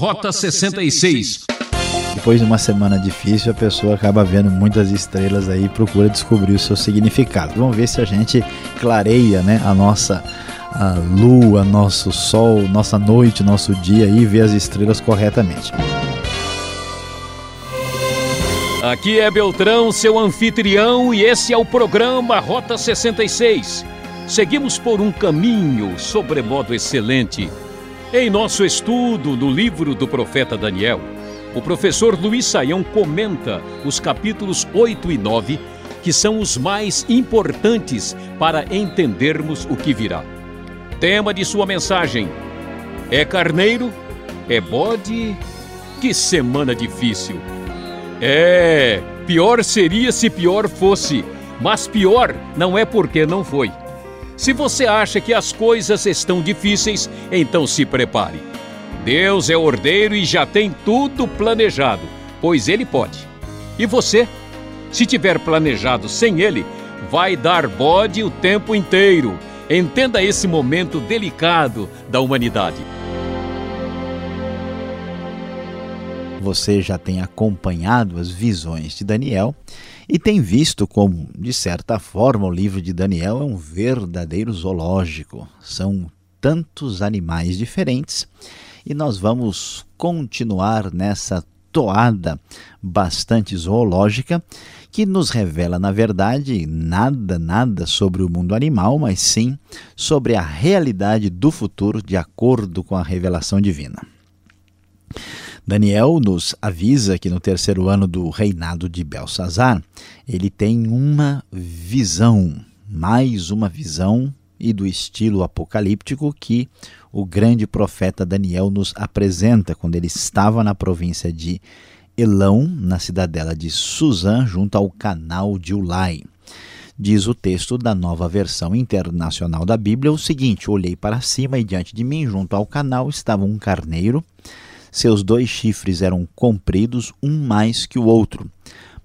Rota 66. Depois de uma semana difícil, a pessoa acaba vendo muitas estrelas aí e procura descobrir o seu significado. Vamos ver se a gente clareia né, a nossa a lua, nosso sol, nossa noite, nosso dia e vê as estrelas corretamente. Aqui é Beltrão, seu anfitrião, e esse é o programa Rota 66. Seguimos por um caminho sobremodo excelente. Em nosso estudo no livro do profeta Daniel, o professor Luiz Saião comenta os capítulos 8 e 9, que são os mais importantes para entendermos o que virá. Tema de sua mensagem: É carneiro? É bode? Que semana difícil! É, pior seria se pior fosse, mas pior não é porque não foi. Se você acha que as coisas estão difíceis, então se prepare. Deus é ordeiro e já tem tudo planejado, pois Ele pode. E você? Se tiver planejado sem Ele, vai dar bode o tempo inteiro. Entenda esse momento delicado da humanidade. Você já tem acompanhado as visões de Daniel e tem visto como, de certa forma, o livro de Daniel é um verdadeiro zoológico. São tantos animais diferentes e nós vamos continuar nessa toada bastante zoológica que nos revela, na verdade, nada, nada sobre o mundo animal, mas sim sobre a realidade do futuro de acordo com a revelação divina. Daniel nos avisa que no terceiro ano do reinado de Belsazar, ele tem uma visão, mais uma visão e do estilo apocalíptico que o grande profeta Daniel nos apresenta quando ele estava na província de Elão, na cidadela de Suzã, junto ao canal de Ulai. Diz o texto da nova versão internacional da Bíblia o seguinte: Olhei para cima e diante de mim, junto ao canal, estava um carneiro seus dois chifres eram compridos, um mais que o outro.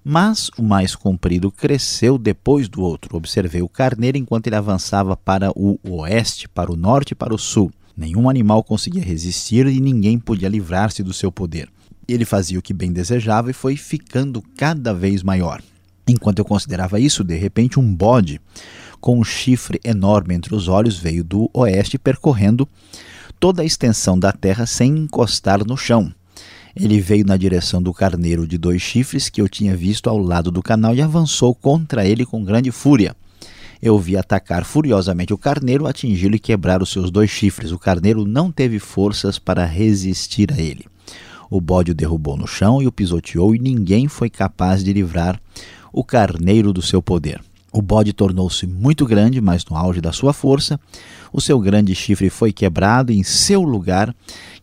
Mas o mais comprido cresceu depois do outro. Observei o carneiro enquanto ele avançava para o oeste, para o norte e para o sul. Nenhum animal conseguia resistir e ninguém podia livrar-se do seu poder. Ele fazia o que bem desejava e foi ficando cada vez maior. Enquanto eu considerava isso, de repente um bode com um chifre enorme entre os olhos veio do oeste percorrendo toda a extensão da terra sem encostar no chão. Ele veio na direção do carneiro de dois chifres que eu tinha visto ao lado do canal e avançou contra ele com grande fúria. Eu vi atacar furiosamente o carneiro, atingi-lo e quebrar os seus dois chifres. O carneiro não teve forças para resistir a ele. O bode o derrubou no chão e o pisoteou, e ninguém foi capaz de livrar o carneiro do seu poder. O bode tornou-se muito grande, mas no auge da sua força, o seu grande chifre foi quebrado e em seu lugar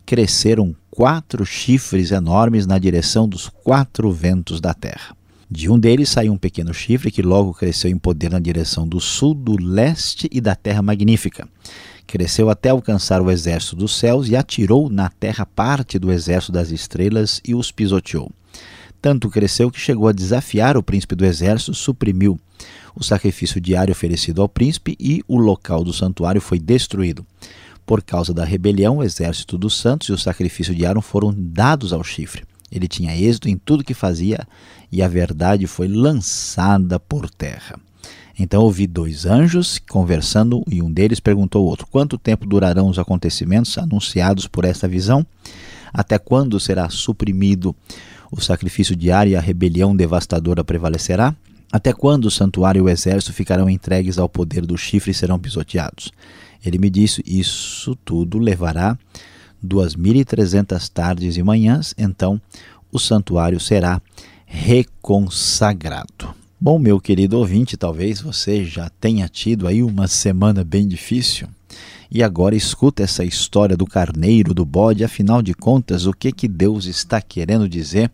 cresceram quatro chifres enormes na direção dos quatro ventos da terra. De um deles saiu um pequeno chifre que logo cresceu em poder na direção do sul, do leste e da terra magnífica. Cresceu até alcançar o exército dos céus e atirou na terra parte do exército das estrelas e os pisoteou. Tanto cresceu que chegou a desafiar o príncipe do exército, suprimiu o sacrifício diário oferecido ao príncipe e o local do santuário foi destruído. Por causa da rebelião, o exército dos santos e o sacrifício diário foram dados ao chifre. Ele tinha êxito em tudo que fazia e a verdade foi lançada por terra. Então ouvi dois anjos conversando e um deles perguntou ao outro: Quanto tempo durarão os acontecimentos anunciados por esta visão? Até quando será suprimido o sacrifício diário e a rebelião devastadora prevalecerá? Até quando o santuário e o exército ficarão entregues ao poder do chifre e serão pisoteados? Ele me disse: Isso tudo levará duas mil e trezentas tardes e manhãs, então o santuário será reconsagrado. Bom, meu querido ouvinte, talvez você já tenha tido aí uma semana bem difícil. E agora escuta essa história do carneiro, do bode, afinal de contas, o que que Deus está querendo dizer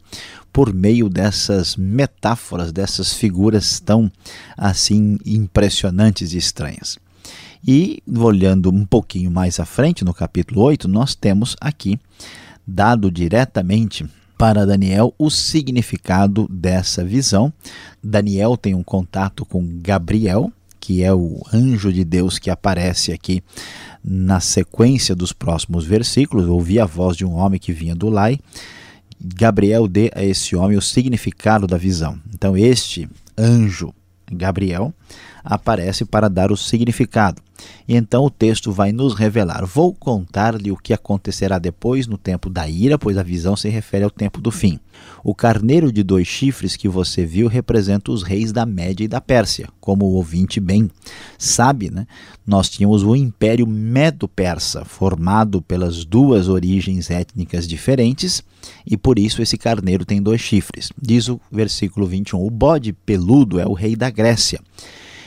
por meio dessas metáforas, dessas figuras tão assim impressionantes e estranhas. E olhando um pouquinho mais à frente, no capítulo 8, nós temos aqui dado diretamente para Daniel o significado dessa visão. Daniel tem um contato com Gabriel, que é o anjo de Deus que aparece aqui na sequência dos próximos versículos. Ouvi a voz de um homem que vinha do Lai. Gabriel dê a esse homem o significado da visão. Então, este anjo, Gabriel, aparece para dar o significado. E então o texto vai nos revelar: Vou contar-lhe o que acontecerá depois no tempo da ira, pois a visão se refere ao tempo do fim. O carneiro de dois chifres que você viu representa os reis da Média e da Pérsia. Como o ouvinte bem sabe, né? nós tínhamos o Império Medo-Persa, formado pelas duas origens étnicas diferentes, e por isso esse carneiro tem dois chifres. Diz o versículo 21: O bode peludo é o rei da Grécia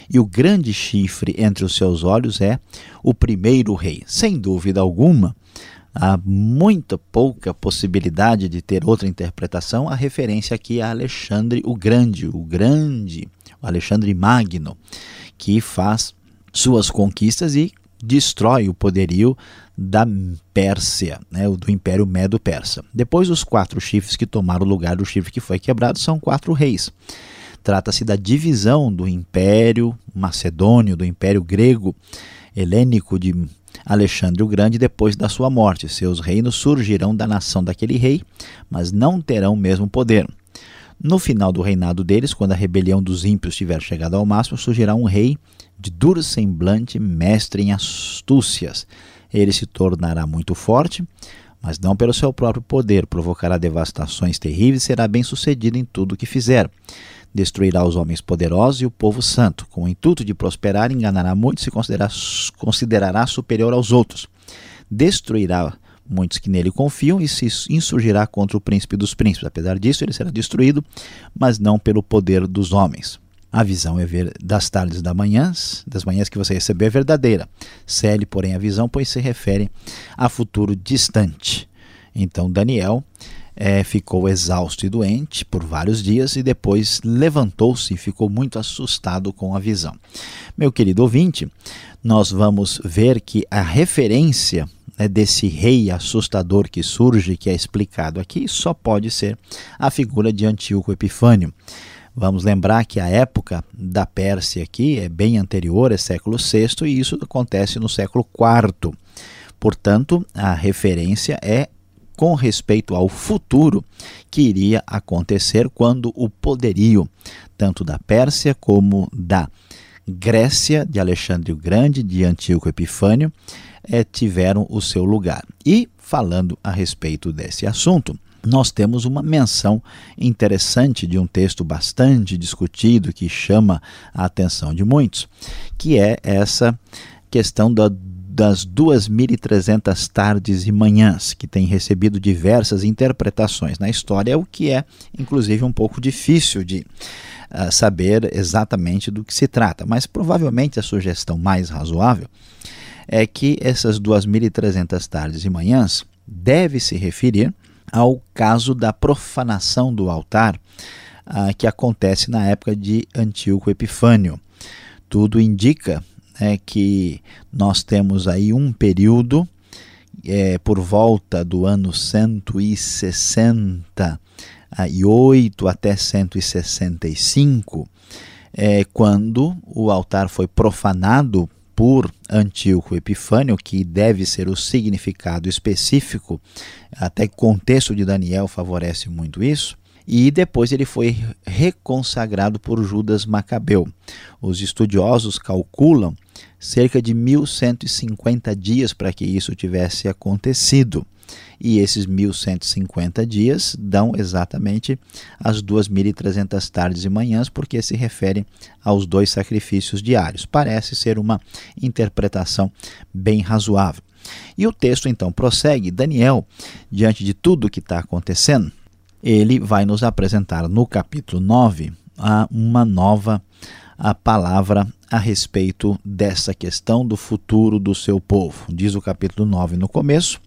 e o grande chifre entre os seus olhos é o primeiro rei. Sem dúvida alguma, há muita pouca possibilidade de ter outra interpretação. A referência aqui a Alexandre o Grande, o Grande, o Alexandre Magno, que faz suas conquistas e destrói o poderio da Pérsia, né, do Império Medo-Persa. Depois, os quatro chifres que tomaram o lugar do chifre que foi quebrado são quatro reis. Trata-se da divisão do Império Macedônio, do Império Grego Helênico de Alexandre o Grande depois da sua morte. Seus reinos surgirão da nação daquele rei, mas não terão o mesmo poder. No final do reinado deles, quando a rebelião dos ímpios tiver chegado ao máximo, surgirá um rei de duro semblante, mestre em astúcias. Ele se tornará muito forte, mas não pelo seu próprio poder, provocará devastações terríveis e será bem sucedido em tudo o que fizer. Destruirá os homens poderosos e o povo santo. Com o intuito de prosperar, enganará muitos e considerará, considerará superior aos outros. Destruirá muitos que nele confiam e se insurgirá contra o príncipe dos príncipes. Apesar disso, ele será destruído, mas não pelo poder dos homens. A visão é ver das tardes das manhãs, das manhãs que você recebeu é verdadeira. Cele, porém, a visão, pois se refere a futuro distante. Então, Daniel é, ficou exausto e doente por vários dias e depois levantou-se e ficou muito assustado com a visão. Meu querido ouvinte, nós vamos ver que a referência né, desse rei assustador que surge, que é explicado aqui, só pode ser a figura de Antíoco Epifânio. Vamos lembrar que a época da Pérsia aqui é bem anterior, é século VI, e isso acontece no século IV. Portanto, a referência é com respeito ao futuro que iria acontecer quando o poderio, tanto da Pérsia como da Grécia, de Alexandre o Grande, de Antíoco Epifânio, é, tiveram o seu lugar. E, falando a respeito desse assunto, nós temos uma menção interessante de um texto bastante discutido que chama a atenção de muitos, que é essa questão da das 2.300 tardes e manhãs, que tem recebido diversas interpretações na história, o que é, inclusive, um pouco difícil de uh, saber exatamente do que se trata. Mas provavelmente a sugestão mais razoável é que essas 2.300 tardes e manhãs deve se referir ao caso da profanação do altar uh, que acontece na época de Antíoco Epifânio. Tudo indica é que nós temos aí um período é, por volta do ano 168 até 165, é, quando o altar foi profanado por Antíoco Epifânio, que deve ser o significado específico, até o contexto de Daniel favorece muito isso, e depois ele foi reconsagrado por Judas Macabeu. Os estudiosos calculam cerca de 1150 dias para que isso tivesse acontecido. E esses 1150 dias dão exatamente as 2.300 tardes e manhãs, porque se refere aos dois sacrifícios diários. Parece ser uma interpretação bem razoável. E o texto então prossegue: Daniel, diante de tudo o que está acontecendo, ele vai nos apresentar no capítulo 9 uma nova palavra a respeito dessa questão do futuro do seu povo. Diz o capítulo 9 no começo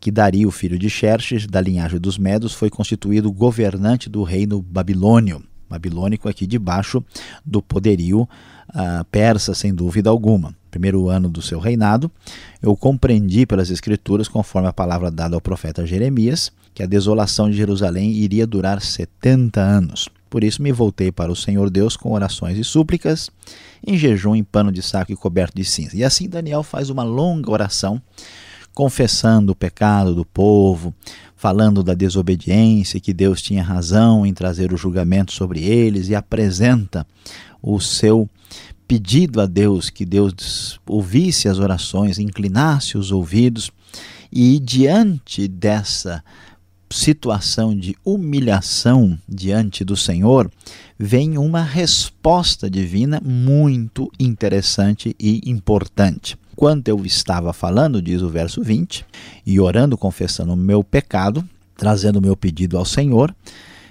que Dario, filho de Xerxes, da linhagem dos Medos, foi constituído governante do reino babilônio, babilônico aqui debaixo do poderio uh, persa, sem dúvida alguma. Primeiro ano do seu reinado, eu compreendi pelas escrituras, conforme a palavra dada ao profeta Jeremias, que a desolação de Jerusalém iria durar 70 anos. Por isso me voltei para o Senhor Deus com orações e súplicas, em jejum, em pano de saco e coberto de cinza. E assim Daniel faz uma longa oração, confessando o pecado do povo, falando da desobediência, que Deus tinha razão em trazer o julgamento sobre eles, e apresenta o seu pedido a Deus que Deus ouvisse as orações, inclinasse os ouvidos, e diante dessa situação de humilhação diante do Senhor, vem uma resposta divina muito interessante e importante. Quando eu estava falando, diz o verso 20, e orando, confessando o meu pecado, trazendo o meu pedido ao Senhor,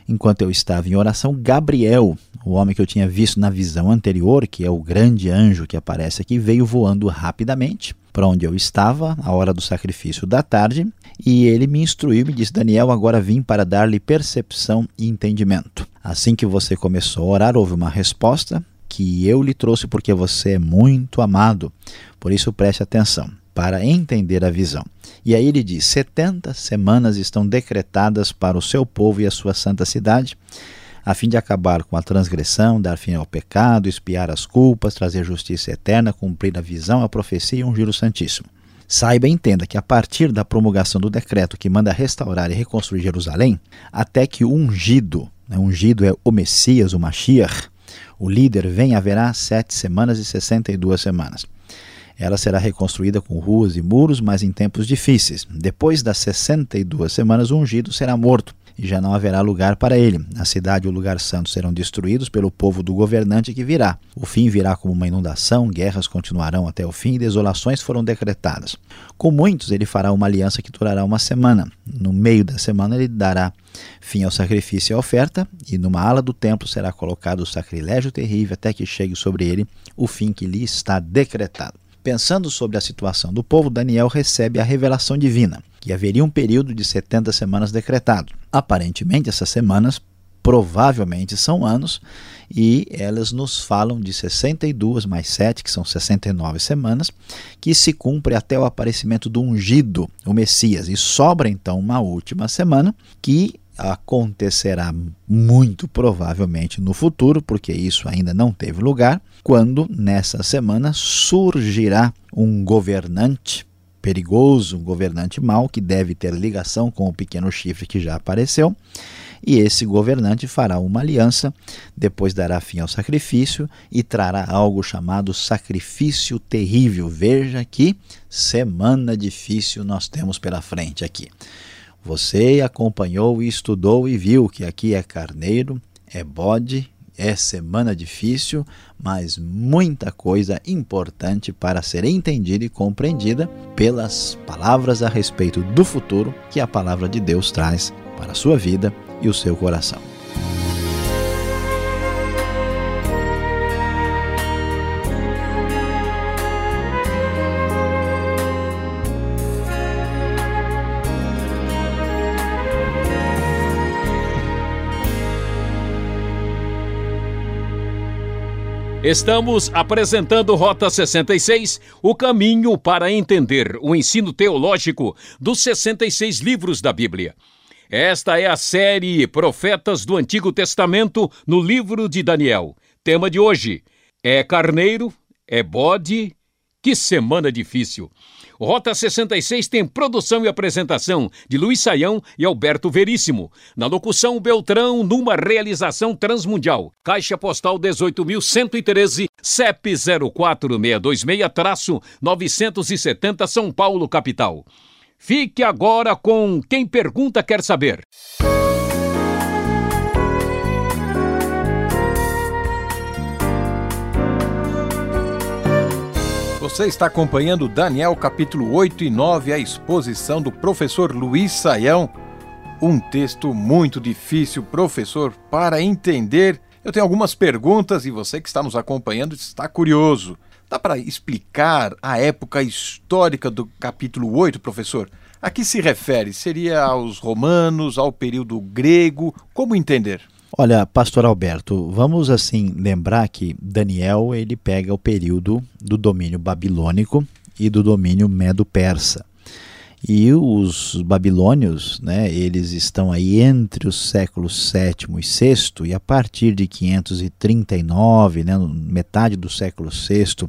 enquanto eu estava em oração, Gabriel, o homem que eu tinha visto na visão anterior, que é o grande anjo que aparece aqui, veio voando rapidamente para onde eu estava, a hora do sacrifício da tarde, e ele me instruiu me disse: Daniel, agora vim para dar-lhe percepção e entendimento. Assim que você começou a orar, houve uma resposta que eu lhe trouxe porque você é muito amado. Por isso preste atenção para entender a visão. E aí ele diz: 70 semanas estão decretadas para o seu povo e a sua santa cidade, a fim de acabar com a transgressão, dar fim ao pecado, espiar as culpas, trazer justiça eterna, cumprir a visão, a profecia e um giro santíssimo. Saiba e entenda que a partir da promulgação do decreto que manda restaurar e reconstruir Jerusalém, até que o ungido, né, ungido é o Messias, o Mashiach, o líder vem, haverá sete semanas e sessenta e duas semanas. Ela será reconstruída com ruas e muros, mas em tempos difíceis. Depois das 62 semanas, o ungido será morto e já não haverá lugar para ele. A cidade e o lugar santo serão destruídos pelo povo do governante que virá. O fim virá como uma inundação, guerras continuarão até o fim e desolações foram decretadas. Com muitos ele fará uma aliança que durará uma semana. No meio da semana ele dará fim ao sacrifício e à oferta, e numa ala do templo será colocado o sacrilégio terrível até que chegue sobre ele o fim que lhe está decretado. Pensando sobre a situação do povo, Daniel recebe a revelação divina, que haveria um período de 70 semanas decretado. Aparentemente, essas semanas provavelmente são anos, e elas nos falam de 62 mais 7, que são 69 semanas, que se cumpre até o aparecimento do ungido, o Messias. E sobra então uma última semana que acontecerá muito provavelmente no futuro, porque isso ainda não teve lugar, quando nessa semana surgirá um governante perigoso, um governante mau, que deve ter ligação com o pequeno chifre que já apareceu. E esse governante fará uma aliança, depois dará fim ao sacrifício e trará algo chamado sacrifício terrível. Veja que semana difícil nós temos pela frente aqui. Você acompanhou e estudou e viu que aqui é carneiro, é bode, é semana difícil, mas muita coisa importante para ser entendida e compreendida pelas palavras a respeito do futuro que a palavra de Deus traz para a sua vida e o seu coração. Estamos apresentando Rota 66, o caminho para entender o ensino teológico dos 66 livros da Bíblia. Esta é a série Profetas do Antigo Testamento no livro de Daniel. Tema de hoje: é carneiro, é bode, que semana difícil. Rota 66 tem produção e apresentação de Luiz Saião e Alberto Veríssimo. Na locução Beltrão, numa realização transmundial. Caixa Postal 18.113, CEP 04626-970 São Paulo, capital. Fique agora com Quem Pergunta Quer Saber. Você está acompanhando Daniel capítulo 8 e 9, a exposição do professor Luiz Saião. Um texto muito difícil, professor, para entender. Eu tenho algumas perguntas e você que está nos acompanhando está curioso. Dá para explicar a época histórica do capítulo 8, professor? A que se refere? Seria aos romanos, ao período grego? Como entender? Olha, pastor Alberto, vamos assim lembrar que Daniel ele pega o período do domínio babilônico e do domínio medo-persa. E os babilônios, né, eles estão aí entre os séculos VII e VI, e a partir de 539, né, metade do século VI,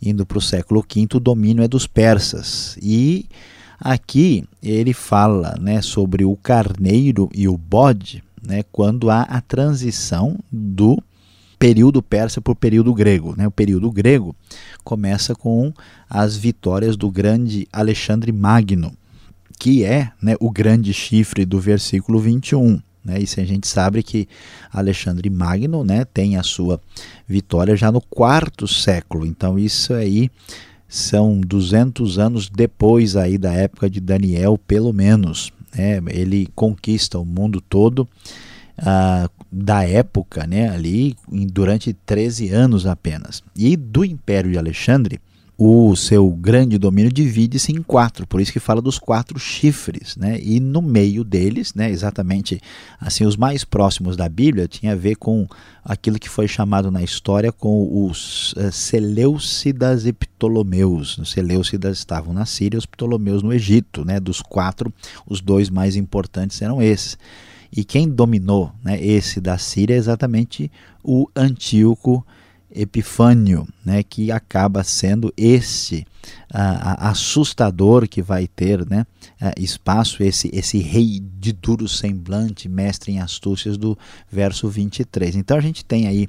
indo para o século V, o domínio é dos persas. E aqui ele fala né, sobre o carneiro e o bode, né, quando há a transição do período persa para o período grego. Né? O período grego começa com as vitórias do grande Alexandre Magno, que é né, o grande chifre do versículo 21. Né? Isso a gente sabe que Alexandre Magno né, tem a sua vitória já no quarto século. Então isso aí são 200 anos depois aí da época de Daniel, pelo menos. Né? Ele conquista o mundo todo ah, da época, né, ali durante 13 anos apenas. E do Império de Alexandre, o seu grande domínio divide-se em quatro, por isso que fala dos quatro chifres, né? E no meio deles, né, exatamente assim, os mais próximos da Bíblia tinha a ver com aquilo que foi chamado na história com os uh, Seleucidas e Ptolomeus. Os Seleucidas estavam na Síria, os Ptolomeus no Egito, né? Dos quatro, os dois mais importantes eram esses. E quem dominou né, esse da Síria é exatamente o Antíoco Epifânio, né, que acaba sendo esse assustador que vai ter né, espaço, esse, esse rei de duro semblante, mestre em astúcias do verso 23. Então a gente tem aí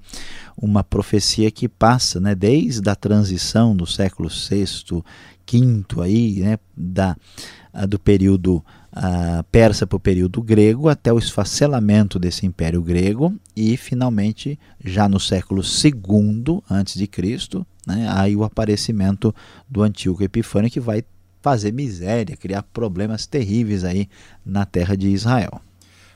uma profecia que passa né, desde a transição do século VI, V, aí, né, da, do período persa para o período grego, até o esfacelamento desse império grego e finalmente já no século II antes de Cristo, né, aí o aparecimento do Antíoco Epifânio que vai fazer miséria, criar problemas terríveis aí na terra de Israel.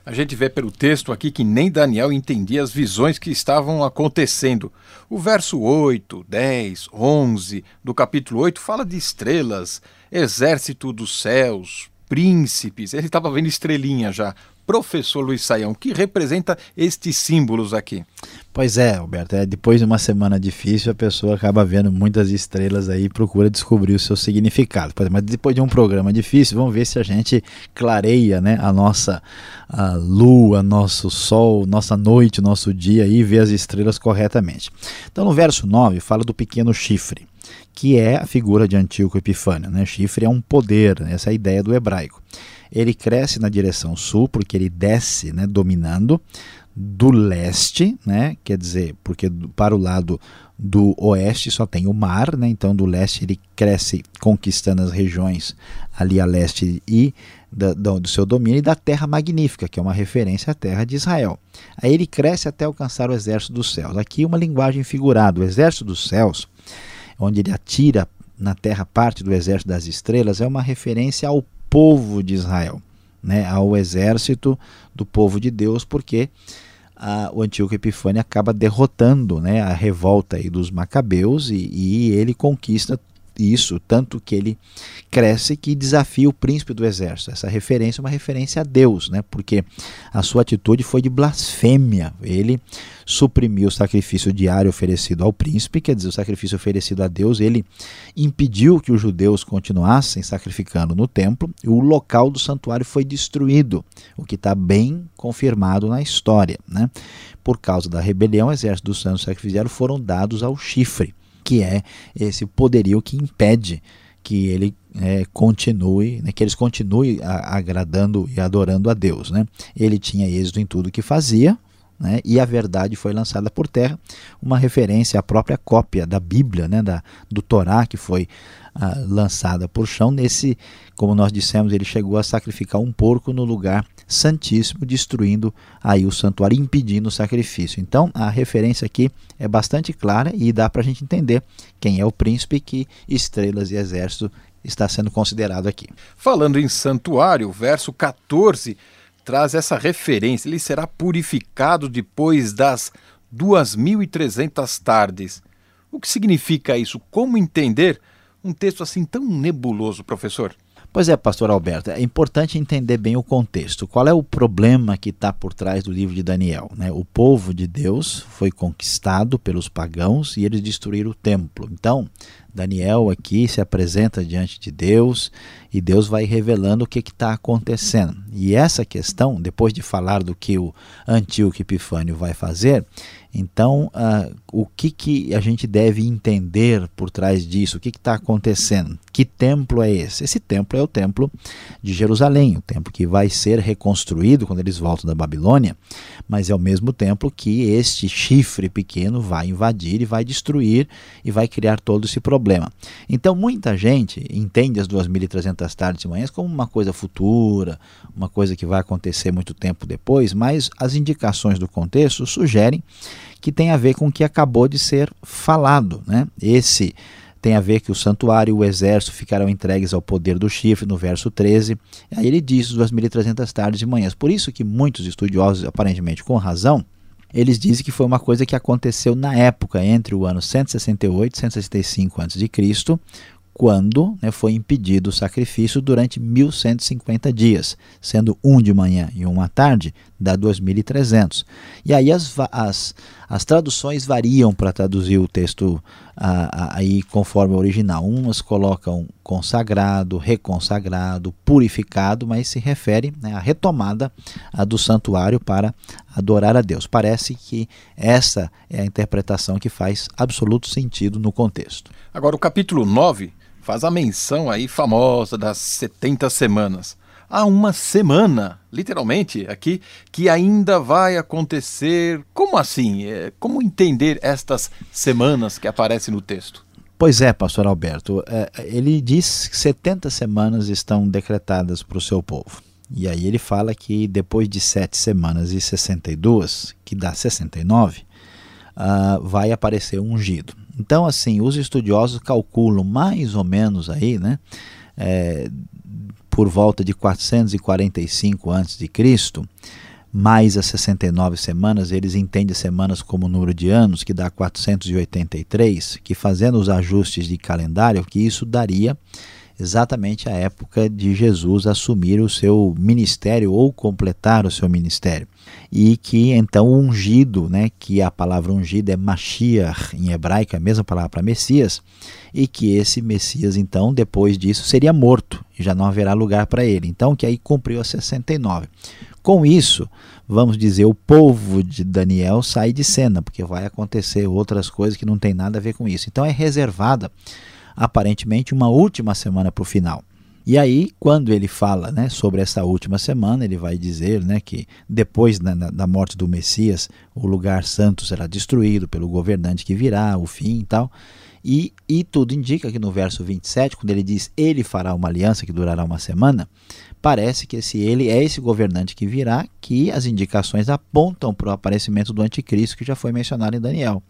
A gente vê pelo texto aqui que nem Daniel entendia as visões que estavam acontecendo. O verso 8, 10, 11 do capítulo 8 fala de estrelas, exército dos céus, príncipes. Ele estava vendo estrelinha já. Professor Luiz Saião, que representa estes símbolos aqui? Pois é, Alberto, é, depois de uma semana difícil, a pessoa acaba vendo muitas estrelas aí e procura descobrir o seu significado. Mas depois de um programa difícil, vamos ver se a gente clareia né, a nossa a lua, nosso sol, nossa noite, nosso dia e vê as estrelas corretamente. Então, no verso 9, fala do pequeno chifre que é a figura de Antíoco Epifânio. Né? Chifre é um poder, né? essa é a ideia do hebraico. Ele cresce na direção sul, porque ele desce né, dominando do leste, né? quer dizer, porque para o lado do oeste só tem o mar, né? então do leste ele cresce conquistando as regiões ali a leste e da, do seu domínio e da terra magnífica, que é uma referência à terra de Israel. Aí ele cresce até alcançar o exército dos céus. Aqui uma linguagem figurada. O exército dos céus onde ele atira na terra parte do exército das estrelas, é uma referência ao povo de Israel, né, ao exército do povo de Deus, porque a, o Antíoco Epifânio acaba derrotando né, a revolta aí dos macabeus e, e ele conquista isso, tanto que ele cresce que desafia o príncipe do exército. Essa referência é uma referência a Deus, né? porque a sua atitude foi de blasfêmia. Ele suprimiu o sacrifício diário oferecido ao príncipe, quer dizer, o sacrifício oferecido a Deus, ele impediu que os judeus continuassem sacrificando no templo e o local do santuário foi destruído, o que está bem confirmado na história. Né? Por causa da rebelião, o exército dos santos sacrificiários foram dados ao chifre que é esse poderio que impede que ele é, continue, né, que eles continuem agradando e adorando a Deus. Né? Ele tinha êxito em tudo que fazia, né, e a verdade foi lançada por terra, uma referência à própria cópia da Bíblia, né, da, do Torá, que foi ah, lançada por chão. Nesse, como nós dissemos, ele chegou a sacrificar um porco no lugar santíssimo, destruindo aí o santuário, impedindo o sacrifício. Então, a referência aqui é bastante clara e dá para a gente entender quem é o príncipe que estrelas e exército está sendo considerado aqui. Falando em santuário, o verso 14 traz essa referência. Ele será purificado depois das 2.300 tardes. O que significa isso? Como entender um texto assim tão nebuloso, professor? Pois é, pastor Alberto, é importante entender bem o contexto. Qual é o problema que está por trás do livro de Daniel? Né? O povo de Deus foi conquistado pelos pagãos e eles destruíram o templo. Então, Daniel aqui se apresenta diante de Deus e Deus vai revelando o que está acontecendo. E essa questão, depois de falar do que o Antíoco Epifânio vai fazer, então, uh, o que, que a gente deve entender por trás disso? O que está acontecendo? Que templo é esse? Esse templo é o templo de Jerusalém, o templo que vai ser reconstruído quando eles voltam da Babilônia, mas é o mesmo templo que este chifre pequeno vai invadir e vai destruir e vai criar todo esse problema. Então, muita gente entende as 2.300 tardes e manhãs como uma coisa futura, uma coisa que vai acontecer muito tempo depois, mas as indicações do contexto sugerem que tem a ver com o que acabou de ser falado. Né? Esse tem a ver que o santuário e o exército ficarão entregues ao poder do chifre, no verso 13. Aí ele diz 2.300 tardes e manhãs. Por isso que muitos estudiosos, aparentemente com razão, eles dizem que foi uma coisa que aconteceu na época entre o ano 168 e 165 a.C., quando né, foi impedido o sacrifício durante 1150 dias, sendo um de manhã e um à tarde, dá 2.300. E aí as, as, as traduções variam para traduzir o texto aí conforme o original. Umas colocam consagrado, reconsagrado, purificado, mas se refere né, à retomada a do santuário para adorar a Deus. Parece que essa é a interpretação que faz absoluto sentido no contexto. Agora, o capítulo 9 faz a menção aí famosa das 70 semanas. Há uma semana, literalmente, aqui, que ainda vai acontecer. Como assim? É, como entender estas semanas que aparecem no texto? Pois é, pastor Alberto. É, ele diz que 70 semanas estão decretadas para o seu povo. E aí ele fala que depois de sete semanas e 62, que dá 69, uh, vai aparecer um ungido. Então, assim, os estudiosos calculam mais ou menos aí, né, é, por volta de 445 a.C., mais as 69 semanas, eles entendem semanas como número de anos, que dá 483, que fazendo os ajustes de calendário, que isso daria exatamente a época de Jesus assumir o seu ministério ou completar o seu ministério. E que então o ungido, né, que a palavra ungido é Mashiach em hebraico, é a mesma palavra para Messias, e que esse Messias então depois disso seria morto e já não haverá lugar para ele. Então que aí cumpriu a 69. Com isso, vamos dizer, o povo de Daniel sai de cena, porque vai acontecer outras coisas que não tem nada a ver com isso. Então é reservada aparentemente uma última semana para o final. E aí, quando ele fala né, sobre essa última semana, ele vai dizer né, que depois da, da, morte do Messias, o lugar santo será destruído pelo governante que virá, o fim e tal. E, e tudo indica que no verso 27, quando ele diz ele fará uma aliança que durará uma semana, parece que esse ele é esse governante que virá, que as indicações apontam para o aparecimento do anticristo que já foi mencionado em Daniel.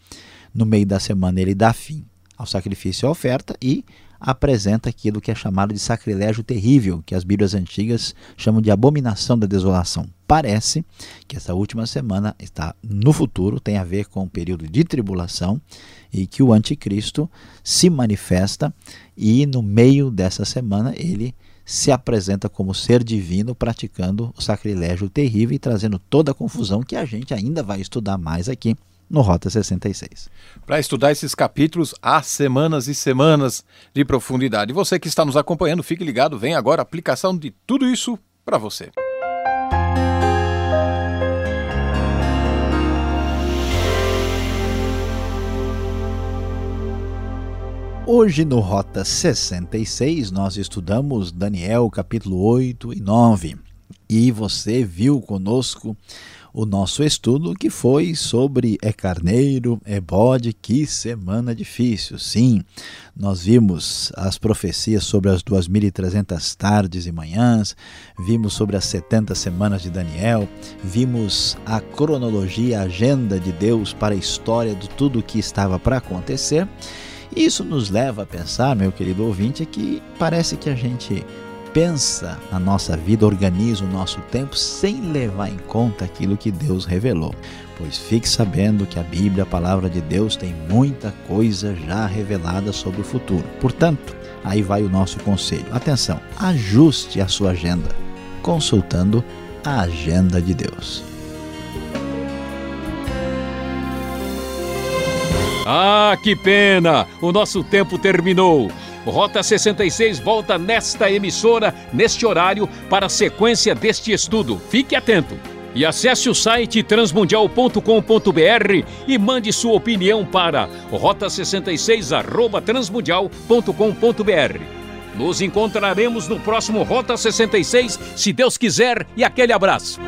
No meio da semana ele dá fim ao sacrifício e à oferta e apresenta aquilo que é chamado de sacrilégio terrível, que as Bíblias antigas chamam de abominação da desolação. Parece que essa última semana está no futuro, tem a ver com o período de tribulação e que o anticristo se manifesta e no meio dessa semana ele se apresenta como ser divino, praticando o sacrilégio terrível e trazendo toda a confusão que a gente ainda vai estudar mais aqui no Rota 66. Para estudar esses capítulos, há semanas e semanas de profundidade. Você que está nos acompanhando, fique ligado, vem agora a aplicação de tudo isso para você. Hoje no Rota 66 nós estudamos Daniel capítulo 8 e 9 e você viu conosco o nosso estudo que foi sobre é carneiro, é bode, que semana difícil. Sim, nós vimos as profecias sobre as 2.300 tardes e manhãs, vimos sobre as 70 semanas de Daniel, vimos a cronologia, a agenda de Deus para a história de tudo o que estava para acontecer. Isso nos leva a pensar, meu querido ouvinte, que parece que a gente pensa na nossa vida, organiza o nosso tempo sem levar em conta aquilo que Deus revelou. Pois fique sabendo que a Bíblia, a palavra de Deus, tem muita coisa já revelada sobre o futuro. Portanto, aí vai o nosso conselho. Atenção, ajuste a sua agenda, consultando a agenda de Deus. Ah, que pena! O nosso tempo terminou. Rota 66 volta nesta emissora, neste horário, para a sequência deste estudo. Fique atento! E acesse o site transmundial.com.br e mande sua opinião para rota66@transmundial.com.br. Nos encontraremos no próximo Rota 66, se Deus quiser, e aquele abraço.